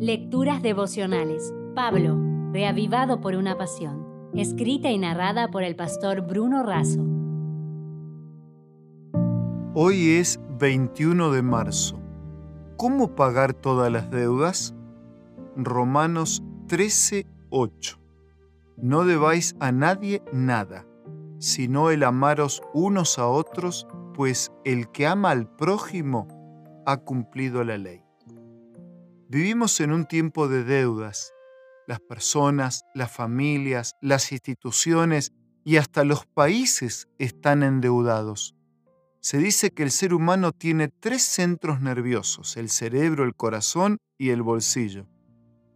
Lecturas devocionales. Pablo, reavivado por una pasión. Escrita y narrada por el pastor Bruno Razo. Hoy es 21 de marzo. ¿Cómo pagar todas las deudas? Romanos 13, 8. No debáis a nadie nada, sino el amaros unos a otros, pues el que ama al prójimo ha cumplido la ley. Vivimos en un tiempo de deudas. Las personas, las familias, las instituciones y hasta los países están endeudados. Se dice que el ser humano tiene tres centros nerviosos, el cerebro, el corazón y el bolsillo.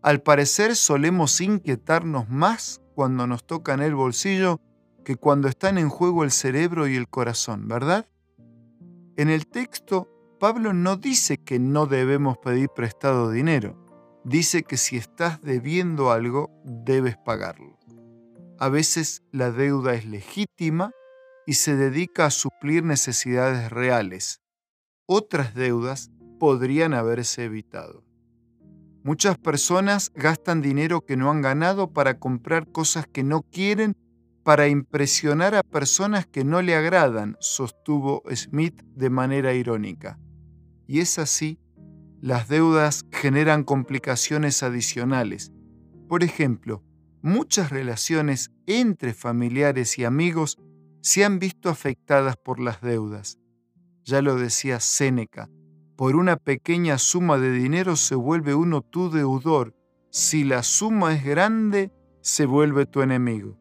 Al parecer solemos inquietarnos más cuando nos tocan el bolsillo que cuando están en juego el cerebro y el corazón, ¿verdad? En el texto Pablo no dice que no debemos pedir prestado dinero, dice que si estás debiendo algo, debes pagarlo. A veces la deuda es legítima y se dedica a suplir necesidades reales. Otras deudas podrían haberse evitado. Muchas personas gastan dinero que no han ganado para comprar cosas que no quieren para impresionar a personas que no le agradan, sostuvo Smith de manera irónica. Y es así, las deudas generan complicaciones adicionales. Por ejemplo, muchas relaciones entre familiares y amigos se han visto afectadas por las deudas. Ya lo decía Séneca, por una pequeña suma de dinero se vuelve uno tu deudor, si la suma es grande, se vuelve tu enemigo.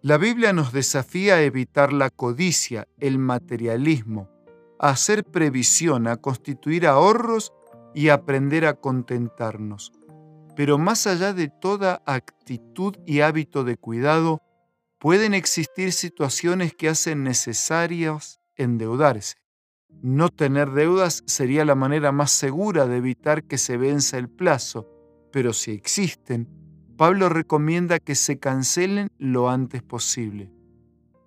La Biblia nos desafía a evitar la codicia, el materialismo, hacer previsión, a constituir ahorros y aprender a contentarnos. Pero más allá de toda actitud y hábito de cuidado, pueden existir situaciones que hacen necesarias endeudarse. No tener deudas sería la manera más segura de evitar que se venza el plazo, pero si existen, Pablo recomienda que se cancelen lo antes posible.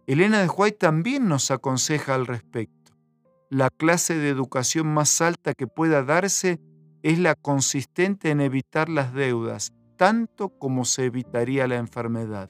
Elena de White también nos aconseja al respecto la clase de educación más alta que pueda darse es la consistente en evitar las deudas, tanto como se evitaría la enfermedad.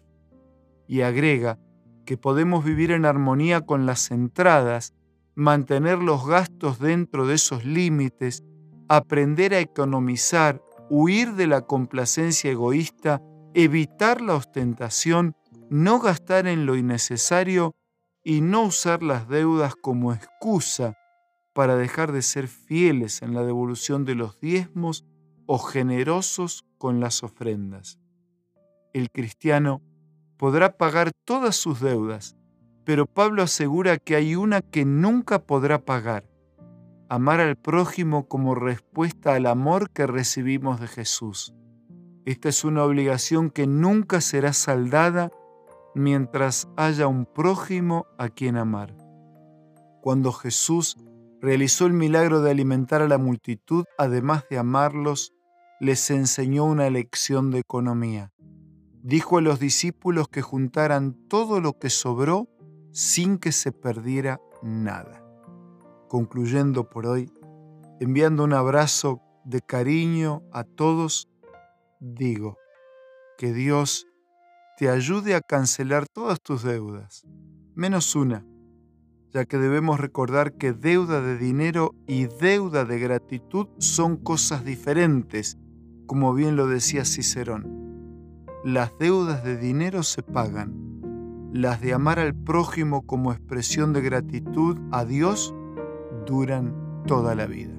Y agrega que podemos vivir en armonía con las entradas, mantener los gastos dentro de esos límites, aprender a economizar, huir de la complacencia egoísta, evitar la ostentación, no gastar en lo innecesario y no usar las deudas como excusa para dejar de ser fieles en la devolución de los diezmos o generosos con las ofrendas. El cristiano podrá pagar todas sus deudas, pero Pablo asegura que hay una que nunca podrá pagar, amar al prójimo como respuesta al amor que recibimos de Jesús. Esta es una obligación que nunca será saldada mientras haya un prójimo a quien amar. Cuando Jesús realizó el milagro de alimentar a la multitud, además de amarlos, les enseñó una lección de economía. Dijo a los discípulos que juntaran todo lo que sobró sin que se perdiera nada. Concluyendo por hoy, enviando un abrazo de cariño a todos, digo que Dios te ayude a cancelar todas tus deudas, menos una, ya que debemos recordar que deuda de dinero y deuda de gratitud son cosas diferentes, como bien lo decía Cicerón. Las deudas de dinero se pagan, las de amar al prójimo como expresión de gratitud a Dios duran toda la vida.